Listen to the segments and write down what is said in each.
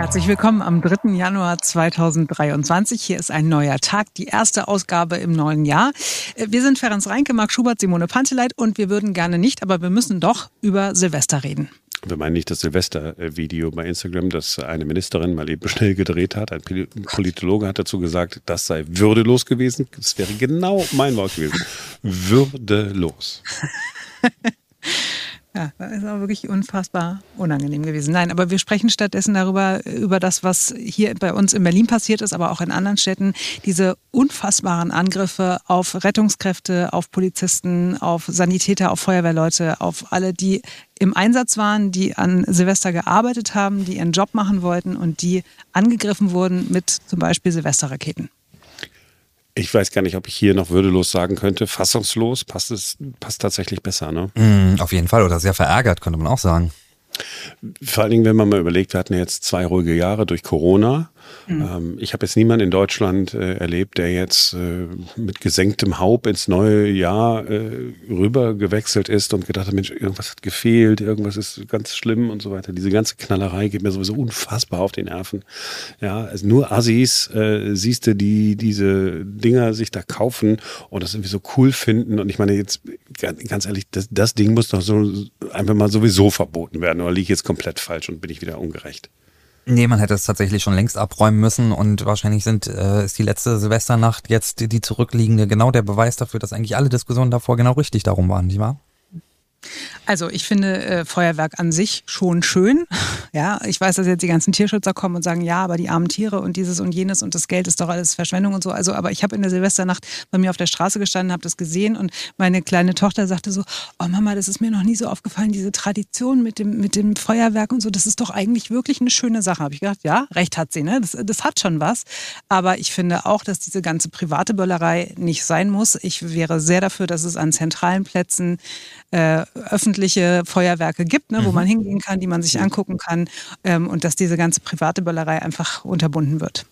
Herzlich willkommen am 3. Januar 2023. Hier ist ein neuer Tag, die erste Ausgabe im neuen Jahr. Wir sind Ferenc Reinke, Marc Schubert, Simone Panteleit und wir würden gerne nicht, aber wir müssen doch über Silvester reden. Wir meinen nicht das Silvester-Video bei Instagram, das eine Ministerin mal eben schnell gedreht hat. Ein Politologe hat dazu gesagt, das sei würdelos gewesen. Das wäre genau mein Wort gewesen. Würdelos. Ja, das ist auch wirklich unfassbar unangenehm gewesen. Nein, aber wir sprechen stattdessen darüber, über das, was hier bei uns in Berlin passiert ist, aber auch in anderen Städten. Diese unfassbaren Angriffe auf Rettungskräfte, auf Polizisten, auf Sanitäter, auf Feuerwehrleute, auf alle, die im Einsatz waren, die an Silvester gearbeitet haben, die ihren Job machen wollten und die angegriffen wurden mit zum Beispiel Silvesterraketen. Ich weiß gar nicht, ob ich hier noch würdelos sagen könnte. Fassungslos passt es passt tatsächlich besser, ne? Mm, auf jeden Fall. Oder sehr verärgert, könnte man auch sagen. Vor allen Dingen, wenn man mal überlegt, wir hatten jetzt zwei ruhige Jahre durch Corona. Mhm. Ähm, ich habe jetzt niemanden in Deutschland äh, erlebt, der jetzt äh, mit gesenktem Haupt ins neue Jahr äh, rüber gewechselt ist und gedacht hat, Mensch, irgendwas hat gefehlt, irgendwas ist ganz schlimm und so weiter. Diese ganze Knallerei geht mir sowieso unfassbar auf die Nerven. Ja, also nur Assis äh, siehst du, die diese Dinger sich da kaufen und das irgendwie so cool finden. Und ich meine jetzt, ganz ehrlich, das, das Ding muss doch so einfach mal sowieso verboten werden. Oder liege ich jetzt komplett falsch und bin ich wieder ungerecht? Nee, man hätte es tatsächlich schon längst abräumen müssen und wahrscheinlich sind, äh, ist die letzte Silvesternacht jetzt die, die zurückliegende genau der Beweis dafür, dass eigentlich alle Diskussionen davor genau richtig darum waren, nicht wahr? Also ich finde äh, Feuerwerk an sich schon schön. Ja, ich weiß, dass jetzt die ganzen Tierschützer kommen und sagen, ja, aber die armen Tiere und dieses und jenes und das Geld ist doch alles Verschwendung und so. Also, aber ich habe in der Silvesternacht bei mir auf der Straße gestanden, habe das gesehen und meine kleine Tochter sagte so, oh Mama, das ist mir noch nie so aufgefallen, diese Tradition mit dem, mit dem Feuerwerk und so, das ist doch eigentlich wirklich eine schöne Sache. Habe ich gedacht, ja, recht hat sie, ne? Das, das hat schon was. Aber ich finde auch, dass diese ganze private Böllerei nicht sein muss. Ich wäre sehr dafür, dass es an zentralen Plätzen äh, öffentliche Feuerwerke gibt, ne, wo mhm. man hingehen kann, die man sich angucken kann ähm, und dass diese ganze private Böllerei einfach unterbunden wird.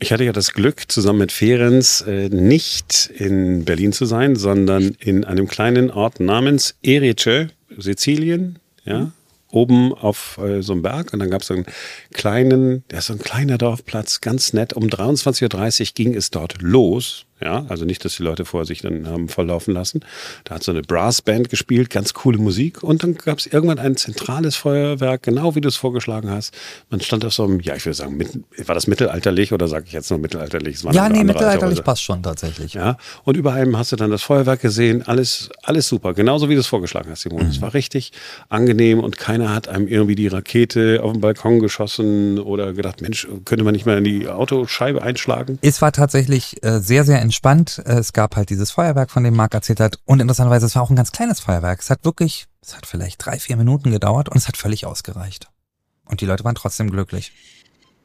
Ich hatte ja das Glück, zusammen mit Ferenz äh, nicht in Berlin zu sein, sondern in einem kleinen Ort namens Erice, Sizilien, ja, mhm. oben auf äh, so einem Berg. Und dann gab es so einen kleinen, der ist so ein kleiner Dorfplatz, ganz nett. Um 23.30 Uhr ging es dort los ja, also nicht, dass die Leute vor sich dann haben volllaufen lassen. Da hat so eine Brassband gespielt, ganz coole Musik. Und dann gab es irgendwann ein zentrales Feuerwerk, genau wie du es vorgeschlagen hast. Man stand auf so einem, ja, ich würde sagen, war das mittelalterlich oder sage ich jetzt noch mittelalterlich? ja, nee, mittelalterlich passt schon tatsächlich. Ja, und überall hast du dann das Feuerwerk gesehen. Alles, alles super. Genauso wie du es vorgeschlagen hast, Simon. Es mhm. war richtig angenehm und keiner hat einem irgendwie die Rakete auf den Balkon geschossen oder gedacht, Mensch, könnte man nicht mal in die Autoscheibe einschlagen? Es war tatsächlich äh, sehr, sehr entspannt. Äh, es gab halt dieses Feuerwerk, von dem Marc erzählt hat. Und interessanterweise, es war auch ein ganz kleines Feuerwerk. Es hat wirklich, es hat vielleicht drei, vier Minuten gedauert und es hat völlig ausgereicht. Und die Leute waren trotzdem glücklich.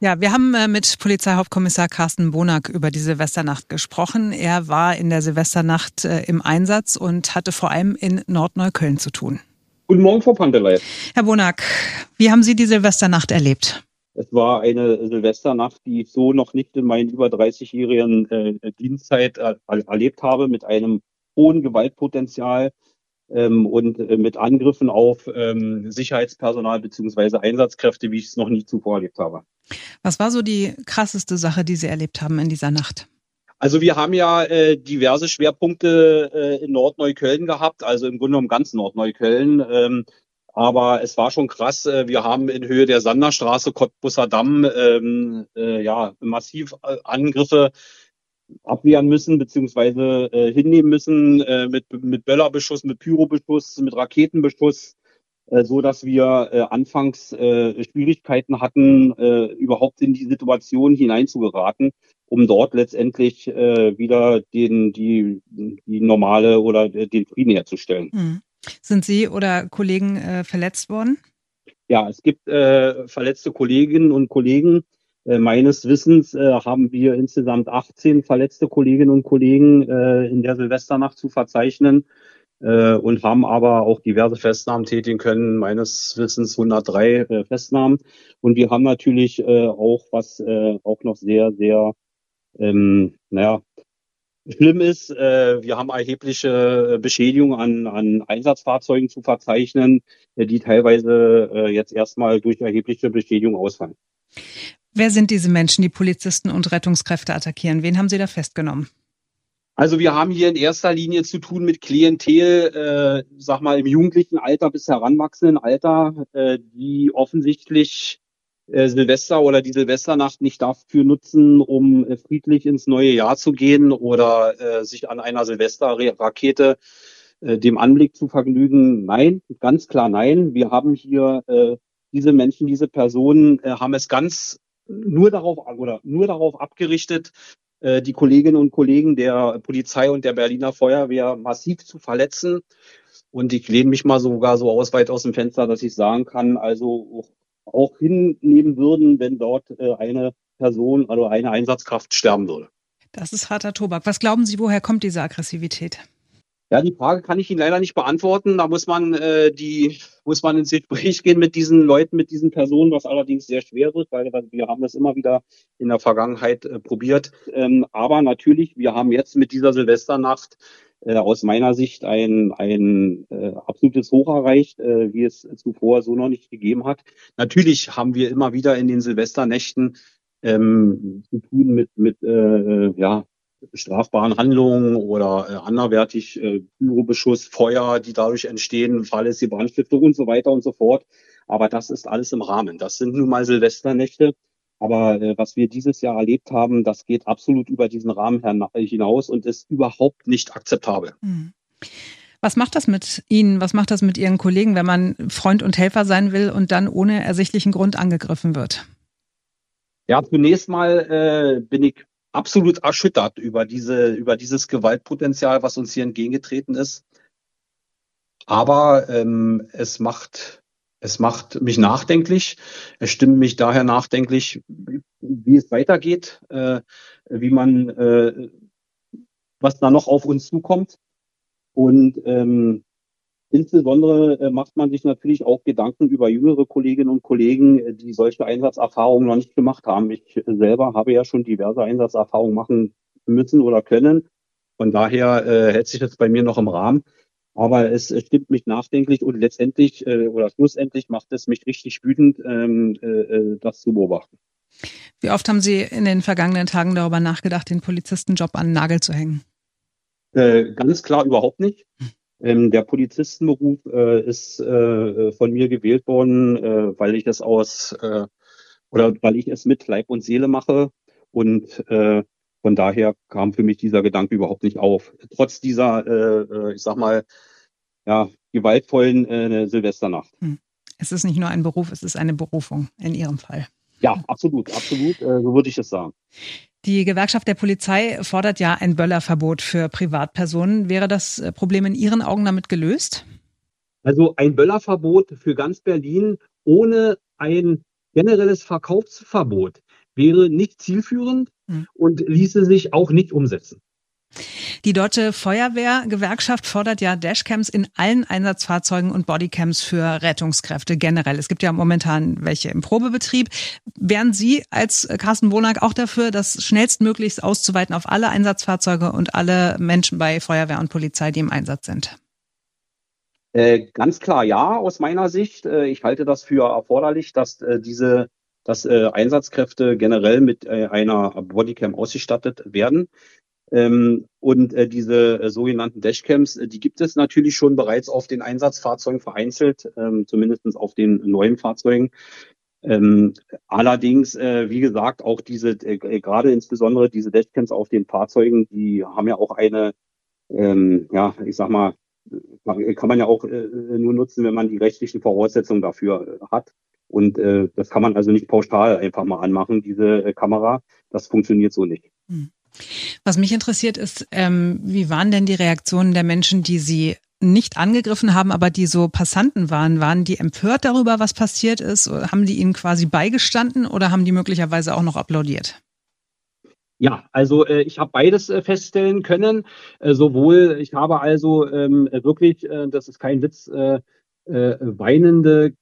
Ja, wir haben äh, mit Polizeihauptkommissar Carsten Bonack über die Silvesternacht gesprochen. Er war in der Silvesternacht äh, im Einsatz und hatte vor allem in Nordneukölln zu tun. Guten Morgen, Frau Pantelei. Herr Bonack, wie haben Sie die Silvesternacht erlebt? Es war eine Silvesternacht, die ich so noch nicht in meinen über 30-jährigen äh, Dienstzeit er erlebt habe, mit einem hohen Gewaltpotenzial ähm, und äh, mit Angriffen auf ähm, Sicherheitspersonal beziehungsweise Einsatzkräfte, wie ich es noch nie zuvor erlebt habe. Was war so die krasseste Sache, die Sie erlebt haben in dieser Nacht? Also wir haben ja äh, diverse Schwerpunkte äh, in Nordneukölln gehabt, also im Grunde genommen ganz Nordneukölln. Ähm, aber es war schon krass. Äh, wir haben in Höhe der Sanderstraße, Cottbusser Damm, ähm, äh, ja, massiv äh, Angriffe abwehren müssen, beziehungsweise äh, hinnehmen müssen äh, mit, mit Böllerbeschuss, mit Pyrobeschuss, mit Raketenbeschuss, äh, so dass wir äh, anfangs äh, Schwierigkeiten hatten, äh, überhaupt in die Situation hineinzugeraten, um dort letztendlich äh, wieder den, die, die normale oder den Frieden herzustellen. Mhm. Sind Sie oder Kollegen äh, verletzt worden? Ja, es gibt äh, verletzte Kolleginnen und Kollegen. Äh, meines Wissens äh, haben wir insgesamt 18 verletzte Kolleginnen und Kollegen äh, in der Silvesternacht zu verzeichnen äh, und haben aber auch diverse Festnahmen tätigen können. Meines Wissens 103 äh, Festnahmen. Und wir haben natürlich auch, was auch noch sehr, sehr, ähm, naja, Schlimm ist, äh, wir haben erhebliche Beschädigungen an, an Einsatzfahrzeugen zu verzeichnen, äh, die teilweise äh, jetzt erstmal durch erhebliche Beschädigung ausfallen. Wer sind diese Menschen, die Polizisten und Rettungskräfte attackieren? Wen haben Sie da festgenommen? Also wir haben hier in erster Linie zu tun mit Klientel, äh, sag mal im jugendlichen Alter bis heranwachsenden Alter, äh, die offensichtlich äh, Silvester oder die Silvesternacht nicht dafür nutzen, um äh, friedlich ins neue Jahr zu gehen oder äh, sich an einer Silvesterrakete äh, dem Anblick zu vergnügen. Nein, ganz klar nein. Wir haben hier äh, diese Menschen, diese Personen äh, haben es ganz nur darauf oder nur darauf abgerichtet, äh, die Kolleginnen und Kollegen der Polizei und der Berliner Feuerwehr massiv zu verletzen. Und ich lehne mich mal sogar so aus weit aus dem Fenster, dass ich sagen kann, also auch hinnehmen würden, wenn dort äh, eine Person oder also eine Einsatzkraft sterben würde. Das ist harter Tobak. Was glauben Sie, woher kommt diese Aggressivität? Ja, die Frage kann ich Ihnen leider nicht beantworten. Da muss man äh, die muss man ins Gespräch gehen mit diesen Leuten, mit diesen Personen, was allerdings sehr schwer wird, weil wir haben das immer wieder in der Vergangenheit äh, probiert. Ähm, aber natürlich, wir haben jetzt mit dieser Silvesternacht äh, aus meiner Sicht ein, ein äh, absolutes Hoch erreicht, äh, wie es zuvor so noch nicht gegeben hat. Natürlich haben wir immer wieder in den Silvesternächten ähm, zu tun mit, mit äh, ja, strafbaren Handlungen oder äh, anderwertig äh, Pyrobeschuss, Feuer, die dadurch entstehen, fahrlässige Brandstiftung und so weiter und so fort. Aber das ist alles im Rahmen. Das sind nun mal Silvesternächte. Aber äh, was wir dieses Jahr erlebt haben, das geht absolut über diesen Rahmen hinaus und ist überhaupt nicht akzeptabel. Hm. Was macht das mit Ihnen? Was macht das mit Ihren Kollegen, wenn man Freund und Helfer sein will und dann ohne ersichtlichen Grund angegriffen wird? Ja, zunächst mal äh, bin ich absolut erschüttert über diese, über dieses Gewaltpotenzial, was uns hier entgegengetreten ist. Aber ähm, es macht, es macht mich nachdenklich. Es stimmt mich daher nachdenklich, wie es weitergeht, äh, wie man, äh, was da noch auf uns zukommt. Und ähm, Insbesondere äh, macht man sich natürlich auch Gedanken über jüngere Kolleginnen und Kollegen, die solche Einsatzerfahrungen noch nicht gemacht haben. Ich selber habe ja schon diverse Einsatzerfahrungen machen müssen oder können. Von daher äh, hält sich das bei mir noch im Rahmen. Aber es stimmt mich nachdenklich und letztendlich äh, oder schlussendlich macht es mich richtig wütend, ähm, äh, äh, das zu beobachten. Wie oft haben Sie in den vergangenen Tagen darüber nachgedacht, den Polizistenjob an den Nagel zu hängen? Äh, ganz klar überhaupt nicht. Ähm, der Polizistenberuf äh, ist äh, von mir gewählt worden, äh, weil ich es aus äh, oder weil ich es mit Leib und Seele mache und äh, von daher kam für mich dieser Gedanke überhaupt nicht auf. Trotz dieser, äh, äh ich sag mal, ja, gewaltvollen äh, Silvesternacht. Hm. Es ist nicht nur ein Beruf, es ist eine Berufung in Ihrem Fall. Ja, absolut, absolut, äh, so würde ich es sagen. Die Gewerkschaft der Polizei fordert ja ein Böllerverbot für Privatpersonen. Wäre das äh, Problem in Ihren Augen damit gelöst? Also ein Böllerverbot für ganz Berlin ohne ein generelles Verkaufsverbot wäre nicht zielführend hm. und ließe sich auch nicht umsetzen. Die Deutsche Feuerwehrgewerkschaft fordert ja Dashcams in allen Einsatzfahrzeugen und Bodycams für Rettungskräfte generell. Es gibt ja momentan welche im Probebetrieb. Wären Sie als Carsten Wonak auch dafür, das schnellstmöglichst auszuweiten auf alle Einsatzfahrzeuge und alle Menschen bei Feuerwehr und Polizei, die im Einsatz sind? Äh, ganz klar ja, aus meiner Sicht. Äh, ich halte das für erforderlich, dass äh, diese dass äh, Einsatzkräfte generell mit äh, einer Bodycam ausgestattet werden. Ähm, und äh, diese äh, sogenannten Dashcams, äh, die gibt es natürlich schon bereits auf den Einsatzfahrzeugen vereinzelt, ähm, zumindest auf den neuen Fahrzeugen. Ähm, allerdings, äh, wie gesagt, auch diese, äh, gerade insbesondere diese Dashcams auf den Fahrzeugen, die haben ja auch eine, ähm, ja, ich sag mal, kann man ja auch äh, nur nutzen, wenn man die rechtlichen Voraussetzungen dafür äh, hat. Und äh, das kann man also nicht pauschal einfach mal anmachen, diese äh, Kamera. Das funktioniert so nicht. Hm. Was mich interessiert ist, ähm, wie waren denn die Reaktionen der Menschen, die Sie nicht angegriffen haben, aber die so Passanten waren? Waren die empört darüber, was passiert ist? Haben die ihnen quasi beigestanden oder haben die möglicherweise auch noch applaudiert? Ja, also äh, ich habe beides äh, feststellen können. Äh, sowohl, ich habe also ähm, wirklich, äh, das ist kein Witz, äh, äh, weinende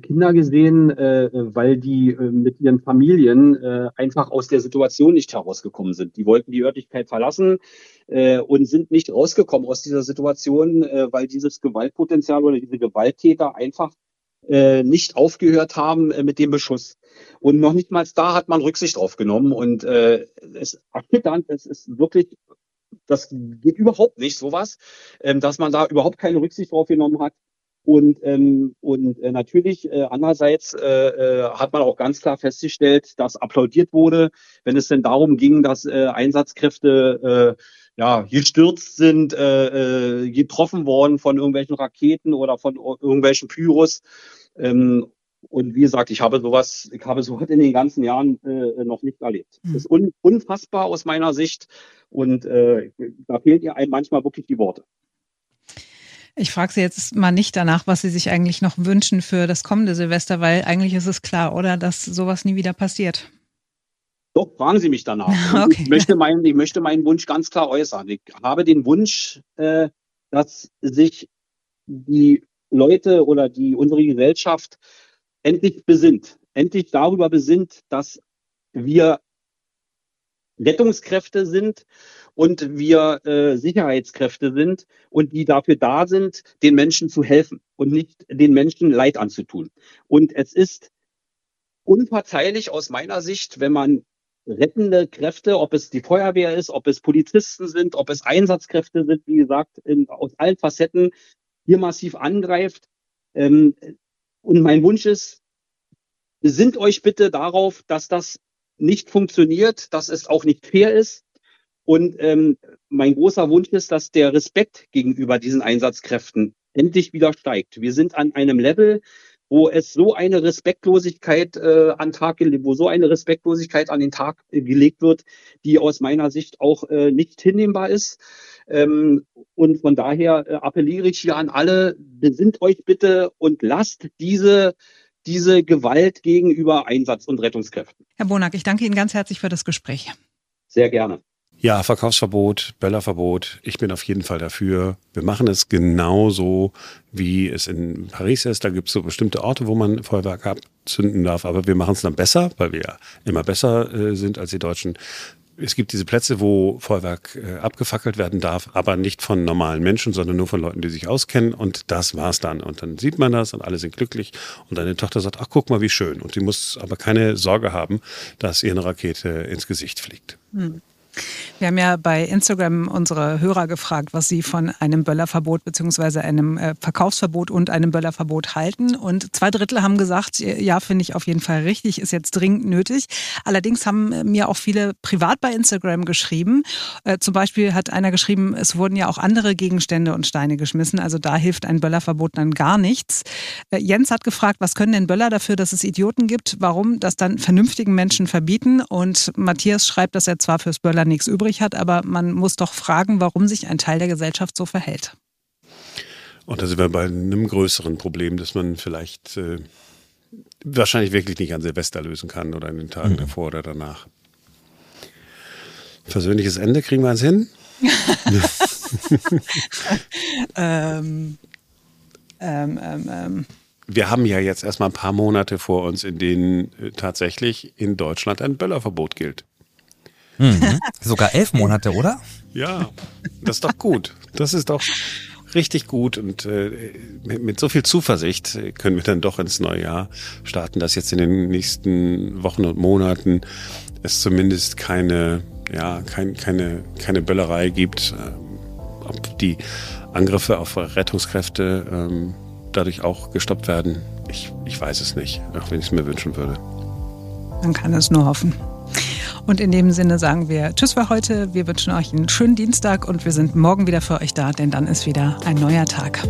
Kinder gesehen, äh, weil die äh, mit ihren Familien äh, einfach aus der Situation nicht herausgekommen sind. Die wollten die Örtlichkeit verlassen äh, und sind nicht rausgekommen aus dieser Situation, äh, weil dieses Gewaltpotenzial oder diese Gewalttäter einfach äh, nicht aufgehört haben äh, mit dem Beschuss. Und noch nicht mal da hat man Rücksicht drauf genommen. Und äh, es ist erschütternd, es ist wirklich, das geht überhaupt nicht, sowas, ähm, dass man da überhaupt keine Rücksicht drauf genommen hat. Und, ähm, und äh, natürlich, äh, andererseits äh, äh, hat man auch ganz klar festgestellt, dass applaudiert wurde, wenn es denn darum ging, dass äh, Einsatzkräfte äh, ja, gestürzt sind, äh, äh, getroffen worden von irgendwelchen Raketen oder von irgendwelchen Pyros. Ähm, und wie gesagt, ich habe sowas, ich habe sowas in den ganzen Jahren äh, noch nicht erlebt. Mhm. Das ist un unfassbar aus meiner Sicht und äh, da fehlt ihr einem manchmal wirklich die Worte. Ich frage Sie jetzt mal nicht danach, was Sie sich eigentlich noch wünschen für das kommende Silvester, weil eigentlich ist es klar, oder, dass sowas nie wieder passiert. Doch, fragen Sie mich danach. Okay. Ich, möchte meinen, ich möchte meinen Wunsch ganz klar äußern. Ich habe den Wunsch, äh, dass sich die Leute oder die unsere Gesellschaft endlich besinnt, endlich darüber besinnt, dass wir Rettungskräfte sind und wir äh, Sicherheitskräfte sind und die dafür da sind, den Menschen zu helfen und nicht den Menschen Leid anzutun. Und es ist unverzeihlich aus meiner Sicht, wenn man rettende Kräfte, ob es die Feuerwehr ist, ob es Polizisten sind, ob es Einsatzkräfte sind, wie gesagt, in, aus allen Facetten hier massiv angreift. Ähm, und mein Wunsch ist, besinnt euch bitte darauf, dass das nicht funktioniert, dass es auch nicht fair ist. Und ähm, mein großer Wunsch ist, dass der Respekt gegenüber diesen Einsatzkräften endlich wieder steigt. Wir sind an einem Level, wo es so eine Respektlosigkeit äh, an Tag wo so eine Respektlosigkeit an den Tag äh, gelegt wird, die aus meiner Sicht auch äh, nicht hinnehmbar ist. Ähm, und von daher äh, appelliere ich hier an alle: Besinnt euch bitte und lasst diese diese Gewalt gegenüber Einsatz- und Rettungskräften. Herr Bonack, ich danke Ihnen ganz herzlich für das Gespräch. Sehr gerne. Ja, Verkaufsverbot, Böllerverbot. Ich bin auf jeden Fall dafür. Wir machen es genauso, wie es in Paris ist. Da gibt es so bestimmte Orte, wo man Feuerwerk abzünden darf. Aber wir machen es dann besser, weil wir ja immer besser äh, sind als die Deutschen es gibt diese Plätze, wo Feuerwerk äh, abgefackelt werden darf, aber nicht von normalen Menschen, sondern nur von Leuten, die sich auskennen. Und das war's dann. Und dann sieht man das und alle sind glücklich. Und deine Tochter sagt, ach, guck mal, wie schön. Und sie muss aber keine Sorge haben, dass ihr eine Rakete ins Gesicht fliegt. Hm. Wir haben ja bei Instagram unsere Hörer gefragt, was sie von einem Böllerverbot bzw. einem äh, Verkaufsverbot und einem Böllerverbot halten. Und zwei Drittel haben gesagt, ja, finde ich auf jeden Fall richtig, ist jetzt dringend nötig. Allerdings haben mir auch viele privat bei Instagram geschrieben. Äh, zum Beispiel hat einer geschrieben, es wurden ja auch andere Gegenstände und Steine geschmissen. Also da hilft ein Böllerverbot dann gar nichts. Äh, Jens hat gefragt, was können denn Böller dafür, dass es Idioten gibt? Warum das dann vernünftigen Menschen verbieten? Und Matthias schreibt, dass er zwar fürs Böller nichts übrig hat, aber man muss doch fragen, warum sich ein Teil der Gesellschaft so verhält. Und da sind wir bei einem größeren Problem, das man vielleicht äh, wahrscheinlich wirklich nicht an Silvester lösen kann oder in den Tagen mhm. davor oder danach. Versöhnliches Ende, kriegen wir eins hin? ähm, ähm, ähm, ähm, wir haben ja jetzt erstmal ein paar Monate vor uns, in denen äh, tatsächlich in Deutschland ein Böllerverbot gilt. Mhm. Sogar elf Monate, oder? Ja, das ist doch gut. Das ist doch richtig gut und äh, mit, mit, so viel Zuversicht können wir dann doch ins neue Jahr starten, dass jetzt in den nächsten Wochen und Monaten es zumindest keine, ja, kein, keine, keine Böllerei gibt. Ähm, ob die Angriffe auf Rettungskräfte ähm, dadurch auch gestoppt werden, ich, ich weiß es nicht, auch wenn ich es mir wünschen würde. Man kann es nur hoffen. Und in dem Sinne sagen wir Tschüss für heute. Wir wünschen euch einen schönen Dienstag und wir sind morgen wieder für euch da, denn dann ist wieder ein neuer Tag.